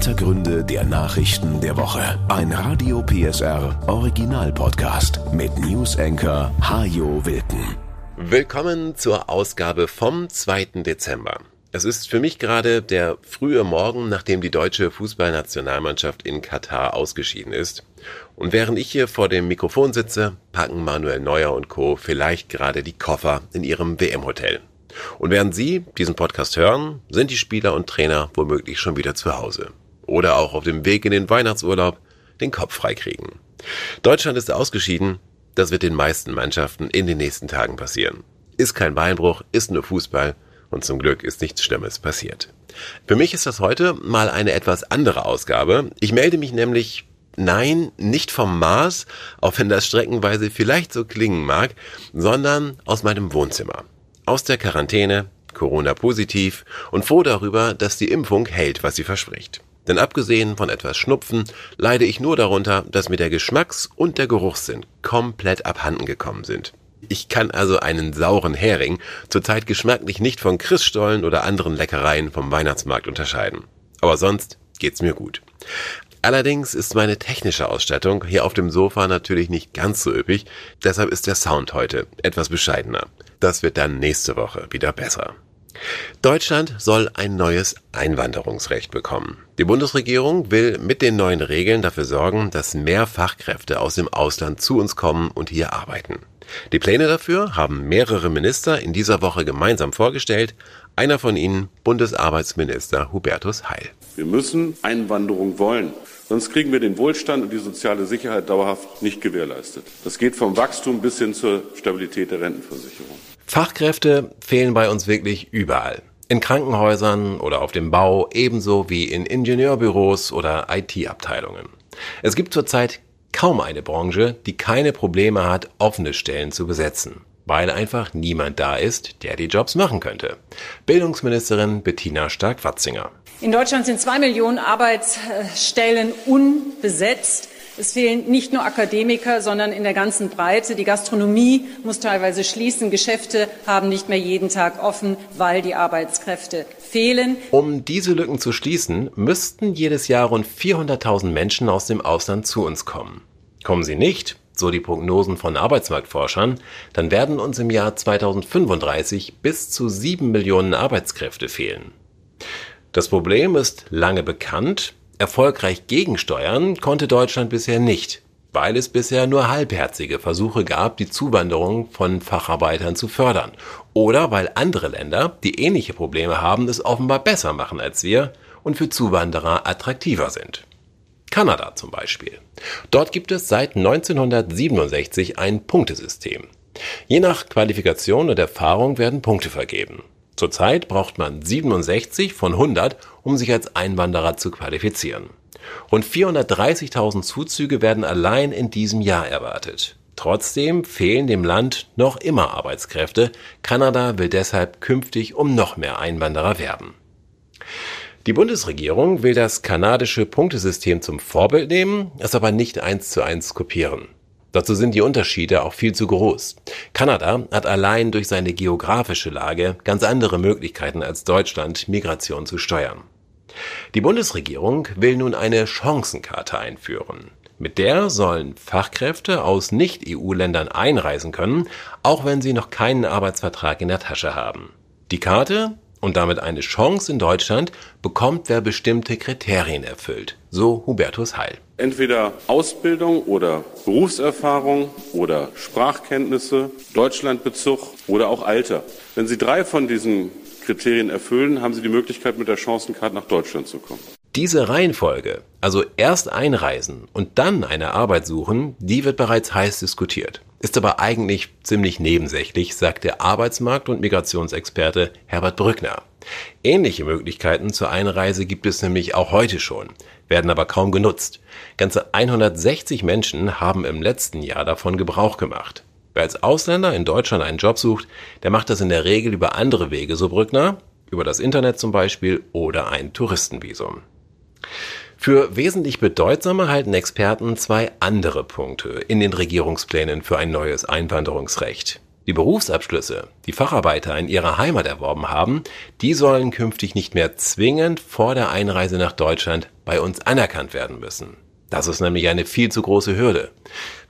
Hintergründe der Nachrichten der Woche. Ein Radio PSR Original Podcast mit News Anchor Hajo Wilken. Willkommen zur Ausgabe vom 2. Dezember. Es ist für mich gerade der frühe Morgen, nachdem die deutsche Fußballnationalmannschaft in Katar ausgeschieden ist. Und während ich hier vor dem Mikrofon sitze, packen Manuel Neuer und Co. vielleicht gerade die Koffer in ihrem WM-Hotel. Und während Sie diesen Podcast hören, sind die Spieler und Trainer womöglich schon wieder zu Hause. Oder auch auf dem Weg in den Weihnachtsurlaub den Kopf freikriegen. Deutschland ist ausgeschieden. Das wird den meisten Mannschaften in den nächsten Tagen passieren. Ist kein Beinbruch, ist nur Fußball und zum Glück ist nichts Schlimmes passiert. Für mich ist das heute mal eine etwas andere Ausgabe. Ich melde mich nämlich Nein, nicht vom Mars, auch wenn das streckenweise vielleicht so klingen mag, sondern aus meinem Wohnzimmer aus der Quarantäne, Corona positiv und froh darüber, dass die Impfung hält, was sie verspricht. Denn abgesehen von etwas Schnupfen leide ich nur darunter, dass mir der Geschmacks- und der Geruchssinn komplett abhanden gekommen sind. Ich kann also einen sauren Hering zurzeit geschmacklich nicht von Christstollen oder anderen Leckereien vom Weihnachtsmarkt unterscheiden. Aber sonst geht's mir gut. Allerdings ist meine technische Ausstattung hier auf dem Sofa natürlich nicht ganz so üppig, deshalb ist der Sound heute etwas bescheidener. Das wird dann nächste Woche wieder besser. Deutschland soll ein neues Einwanderungsrecht bekommen. Die Bundesregierung will mit den neuen Regeln dafür sorgen, dass mehr Fachkräfte aus dem Ausland zu uns kommen und hier arbeiten. Die Pläne dafür haben mehrere Minister in dieser Woche gemeinsam vorgestellt. Einer von ihnen Bundesarbeitsminister Hubertus Heil. Wir müssen Einwanderung wollen. Sonst kriegen wir den Wohlstand und die soziale Sicherheit dauerhaft nicht gewährleistet. Das geht vom Wachstum bis hin zur Stabilität der Rentenversicherung. Fachkräfte fehlen bei uns wirklich überall. In Krankenhäusern oder auf dem Bau, ebenso wie in Ingenieurbüros oder IT-Abteilungen. Es gibt zurzeit kaum eine Branche, die keine Probleme hat, offene Stellen zu besetzen, weil einfach niemand da ist, der die Jobs machen könnte. Bildungsministerin Bettina Stark-Watzinger. In Deutschland sind zwei Millionen Arbeitsstellen unbesetzt. Es fehlen nicht nur Akademiker, sondern in der ganzen Breite. Die Gastronomie muss teilweise schließen. Geschäfte haben nicht mehr jeden Tag offen, weil die Arbeitskräfte fehlen. Um diese Lücken zu schließen, müssten jedes Jahr rund 400.000 Menschen aus dem Ausland zu uns kommen. Kommen sie nicht, so die Prognosen von Arbeitsmarktforschern, dann werden uns im Jahr 2035 bis zu sieben Millionen Arbeitskräfte fehlen. Das Problem ist lange bekannt, erfolgreich gegensteuern konnte Deutschland bisher nicht, weil es bisher nur halbherzige Versuche gab, die Zuwanderung von Facharbeitern zu fördern, oder weil andere Länder, die ähnliche Probleme haben, es offenbar besser machen als wir und für Zuwanderer attraktiver sind. Kanada zum Beispiel. Dort gibt es seit 1967 ein Punktesystem. Je nach Qualifikation und Erfahrung werden Punkte vergeben. Zurzeit braucht man 67 von 100, um sich als Einwanderer zu qualifizieren. Rund 430.000 Zuzüge werden allein in diesem Jahr erwartet. Trotzdem fehlen dem Land noch immer Arbeitskräfte. Kanada will deshalb künftig um noch mehr Einwanderer werben. Die Bundesregierung will das kanadische Punktesystem zum Vorbild nehmen, es aber nicht eins zu eins kopieren. Dazu sind die Unterschiede auch viel zu groß. Kanada hat allein durch seine geografische Lage ganz andere Möglichkeiten als Deutschland, Migration zu steuern. Die Bundesregierung will nun eine Chancenkarte einführen. Mit der sollen Fachkräfte aus Nicht-EU-Ländern einreisen können, auch wenn sie noch keinen Arbeitsvertrag in der Tasche haben. Die Karte und damit eine Chance in Deutschland bekommt, wer bestimmte Kriterien erfüllt, so Hubertus Heil. Entweder Ausbildung oder Berufserfahrung oder Sprachkenntnisse, Deutschlandbezug oder auch Alter. Wenn Sie drei von diesen Kriterien erfüllen, haben Sie die Möglichkeit, mit der Chancencard nach Deutschland zu kommen. Diese Reihenfolge, also erst einreisen und dann eine Arbeit suchen, die wird bereits heiß diskutiert. Ist aber eigentlich ziemlich nebensächlich, sagt der Arbeitsmarkt- und Migrationsexperte Herbert Brückner. Ähnliche Möglichkeiten zur Einreise gibt es nämlich auch heute schon, werden aber kaum genutzt. Ganze 160 Menschen haben im letzten Jahr davon Gebrauch gemacht. Wer als Ausländer in Deutschland einen Job sucht, der macht das in der Regel über andere Wege, so Brückner, über das Internet zum Beispiel oder ein Touristenvisum. Für wesentlich bedeutsamer halten Experten zwei andere Punkte in den Regierungsplänen für ein neues Einwanderungsrecht. Die Berufsabschlüsse, die Facharbeiter in ihrer Heimat erworben haben, die sollen künftig nicht mehr zwingend vor der Einreise nach Deutschland bei uns anerkannt werden müssen. Das ist nämlich eine viel zu große Hürde.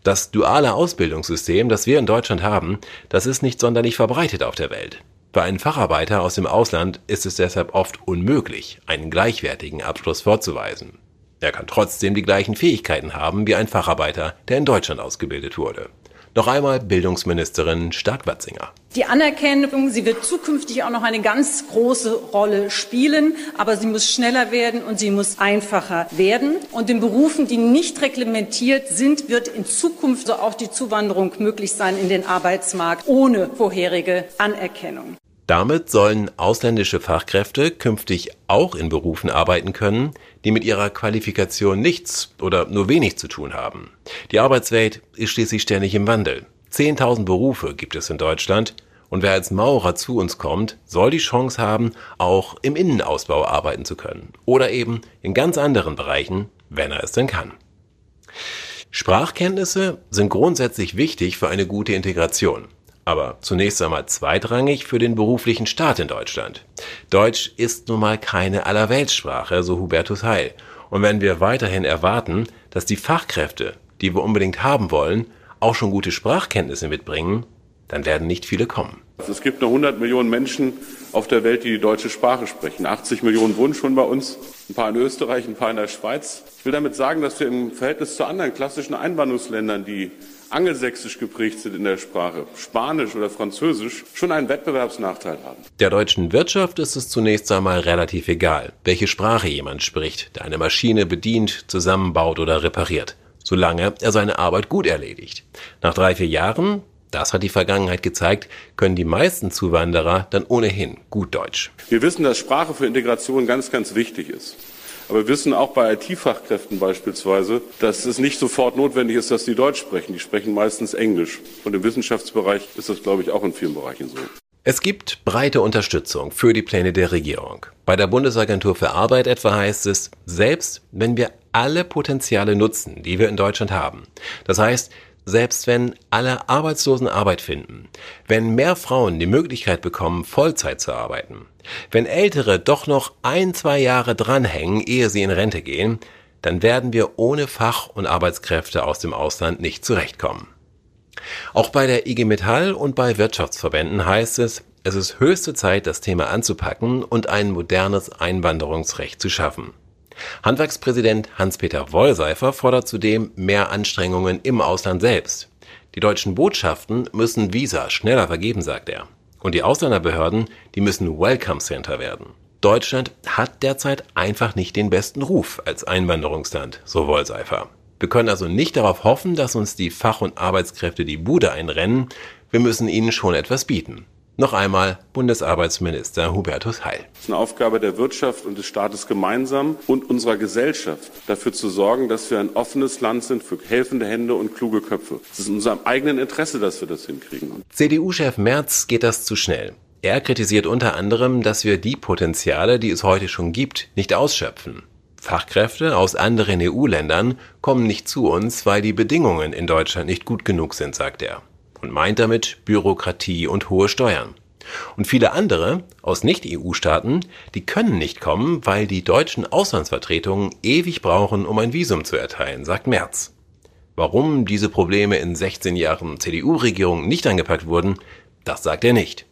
Das duale Ausbildungssystem, das wir in Deutschland haben, das ist nicht sonderlich verbreitet auf der Welt. Für einen Facharbeiter aus dem Ausland ist es deshalb oft unmöglich, einen gleichwertigen Abschluss vorzuweisen. Er kann trotzdem die gleichen Fähigkeiten haben wie ein Facharbeiter, der in Deutschland ausgebildet wurde. Noch einmal Bildungsministerin Stark-Watzinger. Die Anerkennung, sie wird zukünftig auch noch eine ganz große Rolle spielen, aber sie muss schneller werden und sie muss einfacher werden. Und in Berufen, die nicht reglementiert sind, wird in Zukunft auch die Zuwanderung möglich sein in den Arbeitsmarkt ohne vorherige Anerkennung. Damit sollen ausländische Fachkräfte künftig auch in Berufen arbeiten können, die mit ihrer Qualifikation nichts oder nur wenig zu tun haben. Die Arbeitswelt ist schließlich ständig im Wandel. Zehntausend Berufe gibt es in Deutschland und wer als Maurer zu uns kommt, soll die Chance haben, auch im Innenausbau arbeiten zu können oder eben in ganz anderen Bereichen, wenn er es denn kann. Sprachkenntnisse sind grundsätzlich wichtig für eine gute Integration aber zunächst einmal zweitrangig für den beruflichen Staat in Deutschland. Deutsch ist nun mal keine Allerweltssprache, so Hubertus Heil. Und wenn wir weiterhin erwarten, dass die Fachkräfte, die wir unbedingt haben wollen, auch schon gute Sprachkenntnisse mitbringen, dann werden nicht viele kommen. Es gibt nur 100 Millionen Menschen auf der Welt, die die deutsche Sprache sprechen. 80 Millionen wohnen schon bei uns, ein paar in Österreich, ein paar in der Schweiz. Ich will damit sagen, dass wir im Verhältnis zu anderen klassischen Einwanderungsländern, die angelsächsisch geprägt sind in der Sprache, Spanisch oder Französisch, schon einen Wettbewerbsnachteil haben. Der deutschen Wirtschaft ist es zunächst einmal relativ egal, welche Sprache jemand spricht, der eine Maschine bedient, zusammenbaut oder repariert, solange er seine Arbeit gut erledigt. Nach drei, vier Jahren das hat die Vergangenheit gezeigt, können die meisten Zuwanderer dann ohnehin gut Deutsch. Wir wissen, dass Sprache für Integration ganz, ganz wichtig ist. Aber wir wissen auch bei IT-Fachkräften beispielsweise, dass es nicht sofort notwendig ist, dass die Deutsch sprechen. Die sprechen meistens Englisch. Und im Wissenschaftsbereich ist das, glaube ich, auch in vielen Bereichen so. Es gibt breite Unterstützung für die Pläne der Regierung. Bei der Bundesagentur für Arbeit etwa heißt es, selbst wenn wir alle Potenziale nutzen, die wir in Deutschland haben, das heißt, selbst wenn alle Arbeitslosen Arbeit finden, wenn mehr Frauen die Möglichkeit bekommen, Vollzeit zu arbeiten, wenn Ältere doch noch ein, zwei Jahre dranhängen, ehe sie in Rente gehen, dann werden wir ohne Fach- und Arbeitskräfte aus dem Ausland nicht zurechtkommen. Auch bei der IG Metall und bei Wirtschaftsverbänden heißt es, es ist höchste Zeit, das Thema anzupacken und ein modernes Einwanderungsrecht zu schaffen. Handwerkspräsident Hans-Peter Wollseifer fordert zudem mehr Anstrengungen im Ausland selbst. Die deutschen Botschaften müssen Visa schneller vergeben, sagt er. Und die Ausländerbehörden, die müssen Welcome Center werden. Deutschland hat derzeit einfach nicht den besten Ruf als Einwanderungsland, so Wollseifer. Wir können also nicht darauf hoffen, dass uns die Fach- und Arbeitskräfte die Bude einrennen. Wir müssen ihnen schon etwas bieten. Noch einmal Bundesarbeitsminister Hubertus Heil. Es ist eine Aufgabe der Wirtschaft und des Staates gemeinsam und unserer Gesellschaft, dafür zu sorgen, dass wir ein offenes Land sind für helfende Hände und kluge Köpfe. Es ist in unserem eigenen Interesse, dass wir das hinkriegen. CDU-Chef Merz geht das zu schnell. Er kritisiert unter anderem, dass wir die Potenziale, die es heute schon gibt, nicht ausschöpfen. Fachkräfte aus anderen EU-Ländern kommen nicht zu uns, weil die Bedingungen in Deutschland nicht gut genug sind, sagt er und meint damit Bürokratie und hohe Steuern. Und viele andere aus Nicht-EU-Staaten, die können nicht kommen, weil die deutschen Auslandsvertretungen ewig brauchen, um ein Visum zu erteilen, sagt Merz. Warum diese Probleme in 16 Jahren CDU-Regierung nicht angepackt wurden, das sagt er nicht.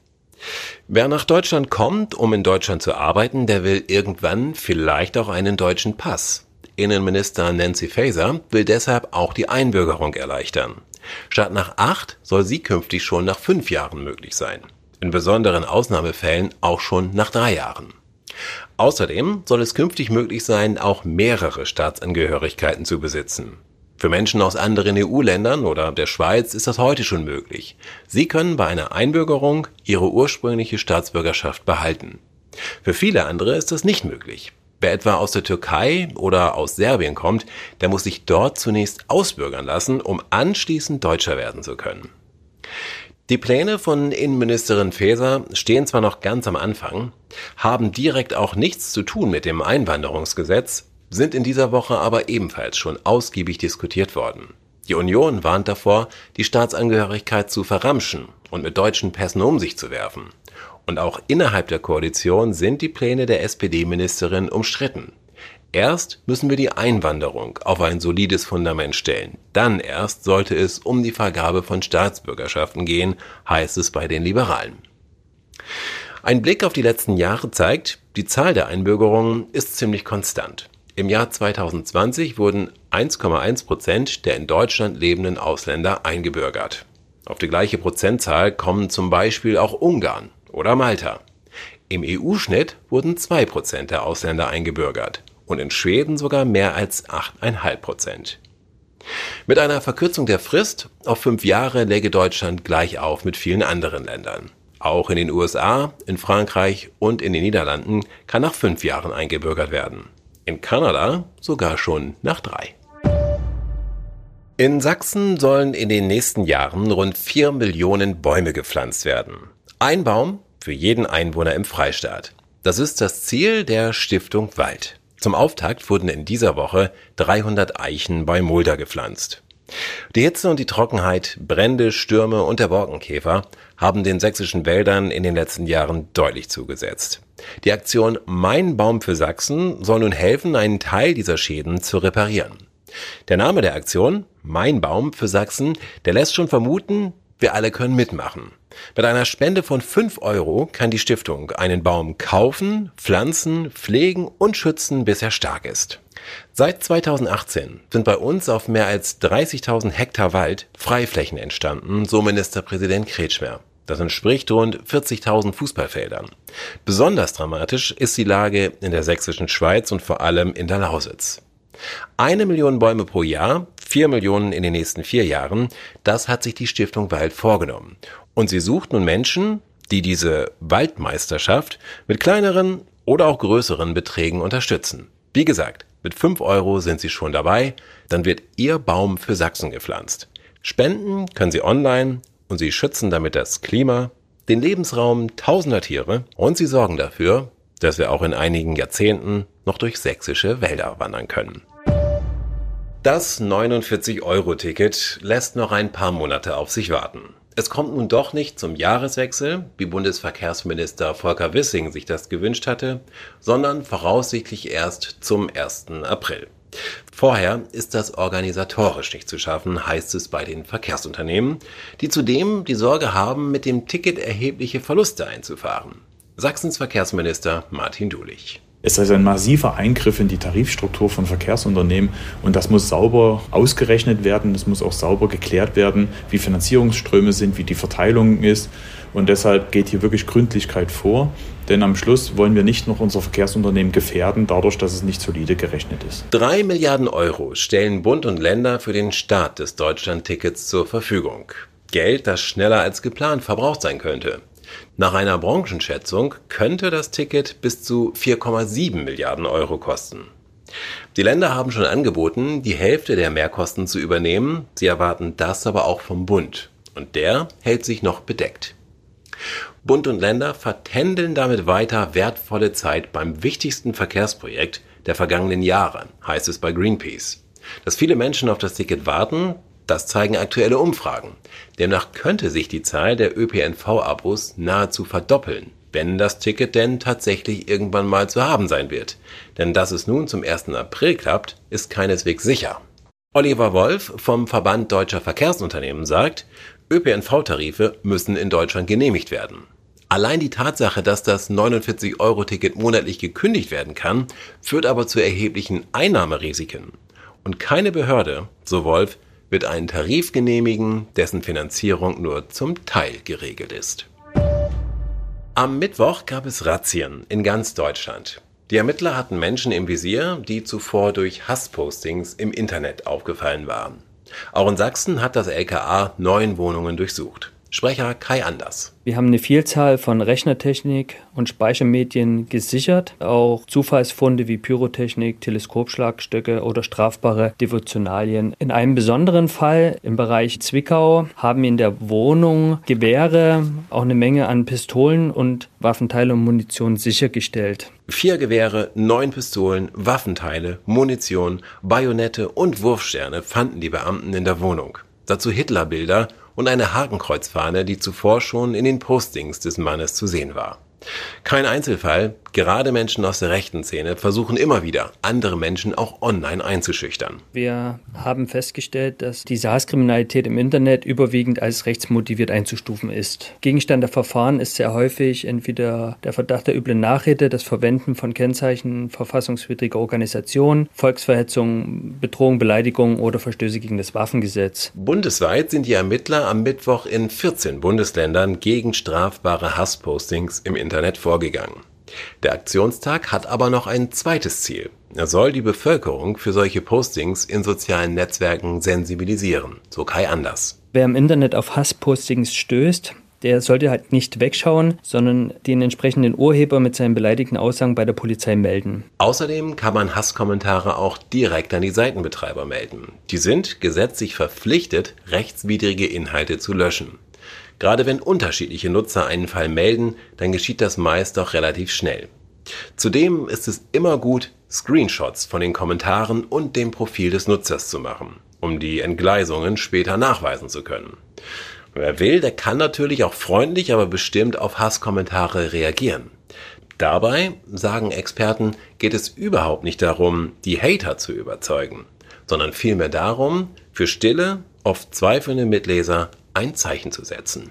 Wer nach Deutschland kommt, um in Deutschland zu arbeiten, der will irgendwann vielleicht auch einen deutschen Pass. Innenminister Nancy Faeser will deshalb auch die Einbürgerung erleichtern. Statt nach acht soll sie künftig schon nach fünf Jahren möglich sein. In besonderen Ausnahmefällen auch schon nach drei Jahren. Außerdem soll es künftig möglich sein, auch mehrere Staatsangehörigkeiten zu besitzen. Für Menschen aus anderen EU-Ländern oder der Schweiz ist das heute schon möglich. Sie können bei einer Einbürgerung ihre ursprüngliche Staatsbürgerschaft behalten. Für viele andere ist das nicht möglich. Wer etwa aus der Türkei oder aus Serbien kommt, der muss sich dort zunächst ausbürgern lassen, um anschließend Deutscher werden zu können. Die Pläne von Innenministerin Faeser stehen zwar noch ganz am Anfang, haben direkt auch nichts zu tun mit dem Einwanderungsgesetz, sind in dieser Woche aber ebenfalls schon ausgiebig diskutiert worden. Die Union warnt davor, die Staatsangehörigkeit zu verramschen und mit deutschen Pässen um sich zu werfen. Und auch innerhalb der Koalition sind die Pläne der SPD-Ministerin umstritten. Erst müssen wir die Einwanderung auf ein solides Fundament stellen. Dann erst sollte es um die Vergabe von Staatsbürgerschaften gehen, heißt es bei den Liberalen. Ein Blick auf die letzten Jahre zeigt, die Zahl der Einbürgerungen ist ziemlich konstant. Im Jahr 2020 wurden 1,1 Prozent der in Deutschland lebenden Ausländer eingebürgert. Auf die gleiche Prozentzahl kommen zum Beispiel auch Ungarn oder Malta. Im EU-Schnitt wurden 2 Prozent der Ausländer eingebürgert und in Schweden sogar mehr als 8,5 Prozent. Mit einer Verkürzung der Frist auf fünf Jahre läge Deutschland gleich auf mit vielen anderen Ländern. Auch in den USA, in Frankreich und in den Niederlanden kann nach fünf Jahren eingebürgert werden. In Kanada sogar schon nach drei. In Sachsen sollen in den nächsten Jahren rund vier Millionen Bäume gepflanzt werden. Ein Baum für jeden Einwohner im Freistaat. Das ist das Ziel der Stiftung Wald. Zum Auftakt wurden in dieser Woche 300 Eichen bei Mulda gepflanzt. Die Hitze und die Trockenheit, Brände, Stürme und der Borkenkäfer haben den sächsischen Wäldern in den letzten Jahren deutlich zugesetzt. Die Aktion Mein Baum für Sachsen soll nun helfen, einen Teil dieser Schäden zu reparieren. Der Name der Aktion, Mein Baum für Sachsen, der lässt schon vermuten, wir alle können mitmachen. Mit einer Spende von 5 Euro kann die Stiftung einen Baum kaufen, pflanzen, pflegen und schützen, bis er stark ist. Seit 2018 sind bei uns auf mehr als 30.000 Hektar Wald Freiflächen entstanden, so Ministerpräsident Kretschmer. Das entspricht rund 40.000 Fußballfeldern. Besonders dramatisch ist die Lage in der sächsischen Schweiz und vor allem in der Lausitz. Eine Million Bäume pro Jahr, vier Millionen in den nächsten vier Jahren, das hat sich die Stiftung Wald vorgenommen. Und sie sucht nun Menschen, die diese Waldmeisterschaft mit kleineren oder auch größeren Beträgen unterstützen. Wie gesagt, mit fünf Euro sind Sie schon dabei, dann wird Ihr Baum für Sachsen gepflanzt. Spenden können Sie online und Sie schützen damit das Klima, den Lebensraum tausender Tiere und Sie sorgen dafür, dass wir auch in einigen Jahrzehnten noch durch sächsische Wälder wandern können. Das 49-Euro-Ticket lässt noch ein paar Monate auf sich warten. Es kommt nun doch nicht zum Jahreswechsel, wie Bundesverkehrsminister Volker Wissing sich das gewünscht hatte, sondern voraussichtlich erst zum 1. April. Vorher ist das organisatorisch nicht zu schaffen, heißt es bei den Verkehrsunternehmen, die zudem die Sorge haben, mit dem Ticket erhebliche Verluste einzufahren. Sachsens Verkehrsminister Martin Dulich. Es ist ein massiver Eingriff in die Tarifstruktur von Verkehrsunternehmen und das muss sauber ausgerechnet werden, es muss auch sauber geklärt werden, wie Finanzierungsströme sind, wie die Verteilung ist und deshalb geht hier wirklich Gründlichkeit vor, denn am Schluss wollen wir nicht noch unser Verkehrsunternehmen gefährden, dadurch, dass es nicht solide gerechnet ist. Drei Milliarden Euro stellen Bund und Länder für den Start des Deutschlandtickets zur Verfügung. Geld, das schneller als geplant verbraucht sein könnte. Nach einer Branchenschätzung könnte das Ticket bis zu 4,7 Milliarden Euro kosten. Die Länder haben schon angeboten, die Hälfte der Mehrkosten zu übernehmen, sie erwarten das aber auch vom Bund, und der hält sich noch bedeckt. Bund und Länder vertändeln damit weiter wertvolle Zeit beim wichtigsten Verkehrsprojekt der vergangenen Jahre, heißt es bei Greenpeace. Dass viele Menschen auf das Ticket warten, das zeigen aktuelle Umfragen. Demnach könnte sich die Zahl der ÖPNV-Abos nahezu verdoppeln, wenn das Ticket denn tatsächlich irgendwann mal zu haben sein wird. Denn dass es nun zum 1. April klappt, ist keineswegs sicher. Oliver Wolf vom Verband Deutscher Verkehrsunternehmen sagt, ÖPNV-Tarife müssen in Deutschland genehmigt werden. Allein die Tatsache, dass das 49-Euro-Ticket monatlich gekündigt werden kann, führt aber zu erheblichen Einnahmerisiken. Und keine Behörde, so Wolf, wird einen Tarif genehmigen, dessen Finanzierung nur zum Teil geregelt ist. Am Mittwoch gab es Razzien in ganz Deutschland. Die Ermittler hatten Menschen im Visier, die zuvor durch Hasspostings im Internet aufgefallen waren. Auch in Sachsen hat das LKA neun Wohnungen durchsucht. Sprecher Kai Anders. Wir haben eine Vielzahl von Rechnertechnik und Speichermedien gesichert. Auch Zufallsfunde wie Pyrotechnik, Teleskopschlagstöcke oder strafbare Devotionalien. In einem besonderen Fall im Bereich Zwickau haben in der Wohnung Gewehre, auch eine Menge an Pistolen und Waffenteile und Munition sichergestellt. Vier Gewehre, neun Pistolen, Waffenteile, Munition, Bajonette und Wurfsterne fanden die Beamten in der Wohnung. Dazu Hitlerbilder und eine Hakenkreuzfahne, die zuvor schon in den Postings des Mannes zu sehen war. Kein Einzelfall, gerade Menschen aus der rechten Szene versuchen immer wieder, andere Menschen auch online einzuschüchtern. Wir haben festgestellt, dass die SaaS-Kriminalität im Internet überwiegend als rechtsmotiviert einzustufen ist. Gegenstand der Verfahren ist sehr häufig entweder der Verdacht der üblen Nachrede, das Verwenden von Kennzeichen verfassungswidriger Organisationen, Volksverhetzung, Bedrohung, Beleidigung oder Verstöße gegen das Waffengesetz. Bundesweit sind die Ermittler am Mittwoch in 14 Bundesländern gegen strafbare Hasspostings im Internet vorgegangen. Der Aktionstag hat aber noch ein zweites Ziel. Er soll die Bevölkerung für solche Postings in sozialen Netzwerken sensibilisieren, so Kai Anders. Wer im Internet auf Hasspostings stößt, der sollte halt nicht wegschauen, sondern den entsprechenden Urheber mit seinen beleidigten Aussagen bei der Polizei melden. Außerdem kann man Hasskommentare auch direkt an die Seitenbetreiber melden. Die sind gesetzlich verpflichtet, rechtswidrige Inhalte zu löschen. Gerade wenn unterschiedliche Nutzer einen Fall melden, dann geschieht das meist auch relativ schnell. Zudem ist es immer gut, Screenshots von den Kommentaren und dem Profil des Nutzers zu machen, um die Entgleisungen später nachweisen zu können. Wer will, der kann natürlich auch freundlich, aber bestimmt auf Hasskommentare reagieren. Dabei, sagen Experten, geht es überhaupt nicht darum, die Hater zu überzeugen, sondern vielmehr darum, für stille, oft zweifelnde Mitleser ein Zeichen zu setzen.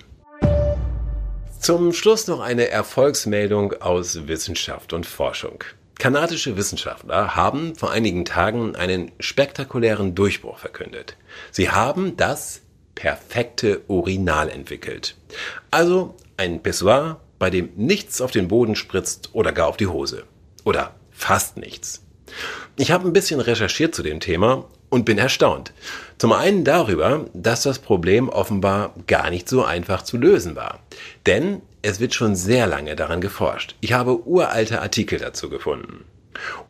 Zum Schluss noch eine Erfolgsmeldung aus Wissenschaft und Forschung. Kanadische Wissenschaftler haben vor einigen Tagen einen spektakulären Durchbruch verkündet. Sie haben das perfekte Urinal entwickelt. Also ein Pissoir, bei dem nichts auf den Boden spritzt oder gar auf die Hose. Oder fast nichts. Ich habe ein bisschen recherchiert zu dem Thema und bin erstaunt. Zum einen darüber, dass das Problem offenbar gar nicht so einfach zu lösen war. Denn es wird schon sehr lange daran geforscht. Ich habe uralte Artikel dazu gefunden.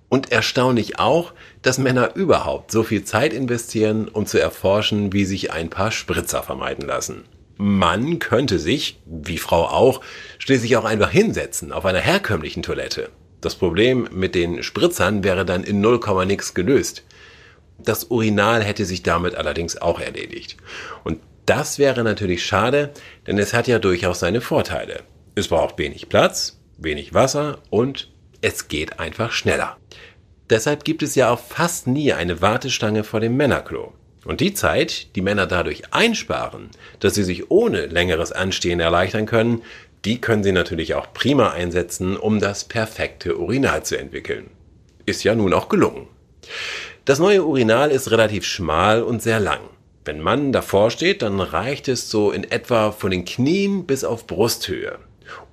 Und erstaunlich auch, dass Männer überhaupt so viel Zeit investieren, um zu erforschen, wie sich ein paar Spritzer vermeiden lassen. Mann könnte sich, wie Frau auch, schließlich auch einfach hinsetzen auf einer herkömmlichen Toilette. Das Problem mit den Spritzern wäre dann in 0, nix gelöst. Das Urinal hätte sich damit allerdings auch erledigt. Und das wäre natürlich schade, denn es hat ja durchaus seine Vorteile. Es braucht wenig Platz, wenig Wasser und es geht einfach schneller. Deshalb gibt es ja auch fast nie eine Wartestange vor dem Männerklo. Und die Zeit, die Männer dadurch einsparen, dass sie sich ohne längeres Anstehen erleichtern können, die können sie natürlich auch prima einsetzen, um das perfekte Urinal zu entwickeln. Ist ja nun auch gelungen. Das neue Urinal ist relativ schmal und sehr lang. Wenn man davor steht, dann reicht es so in etwa von den Knien bis auf Brusthöhe.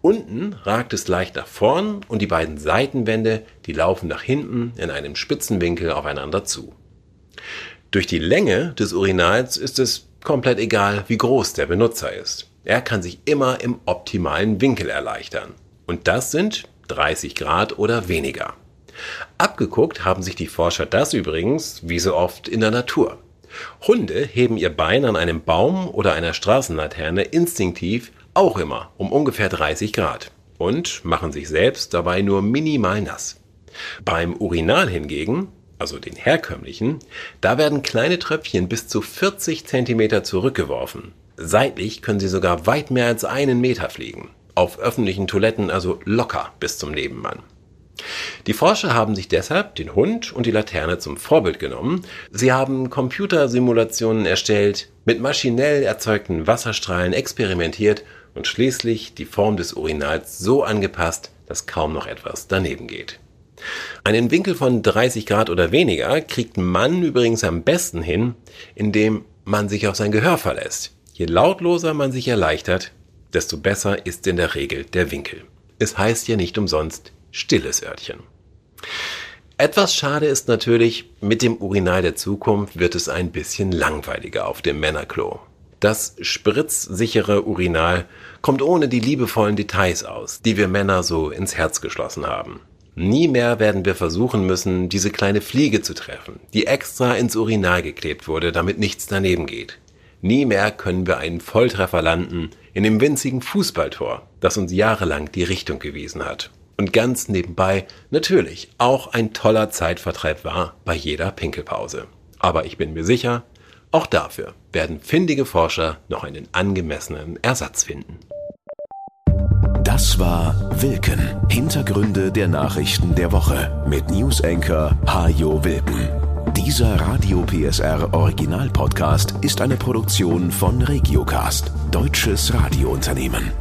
Unten ragt es leicht nach vorn und die beiden Seitenwände, die laufen nach hinten in einem spitzen Winkel aufeinander zu. Durch die Länge des Urinals ist es komplett egal, wie groß der Benutzer ist. Er kann sich immer im optimalen Winkel erleichtern. Und das sind 30 Grad oder weniger. Abgeguckt haben sich die Forscher das übrigens, wie so oft in der Natur. Hunde heben ihr Bein an einem Baum oder einer Straßenlaterne instinktiv auch immer um ungefähr 30 Grad und machen sich selbst dabei nur minimal nass. Beim Urinal hingegen, also den herkömmlichen, da werden kleine Tröpfchen bis zu 40 Zentimeter zurückgeworfen. Seitlich können sie sogar weit mehr als einen Meter fliegen. Auf öffentlichen Toiletten also locker bis zum Nebenmann. Die Forscher haben sich deshalb den Hund und die Laterne zum Vorbild genommen. Sie haben Computersimulationen erstellt, mit maschinell erzeugten Wasserstrahlen experimentiert und schließlich die Form des Urinals so angepasst, dass kaum noch etwas daneben geht. Einen Winkel von 30 Grad oder weniger kriegt man übrigens am besten hin, indem man sich auf sein Gehör verlässt. Je lautloser man sich erleichtert, desto besser ist in der Regel der Winkel. Es heißt ja nicht umsonst stilles Örtchen. Etwas schade ist natürlich, mit dem Urinal der Zukunft wird es ein bisschen langweiliger auf dem Männerklo. Das spritzsichere Urinal kommt ohne die liebevollen Details aus, die wir Männer so ins Herz geschlossen haben. Nie mehr werden wir versuchen müssen, diese kleine Fliege zu treffen, die extra ins Urinal geklebt wurde, damit nichts daneben geht. Nie mehr können wir einen Volltreffer landen in dem winzigen Fußballtor, das uns jahrelang die Richtung gewiesen hat. Und ganz nebenbei natürlich auch ein toller Zeitvertreib war bei jeder Pinkelpause. Aber ich bin mir sicher, auch dafür werden findige Forscher noch einen angemessenen Ersatz finden. Das war Wilken. Hintergründe der Nachrichten der Woche mit Newsenker Hajo Wilken. Dieser Radio PSR Original Podcast ist eine Produktion von Regiocast, deutsches Radiounternehmen.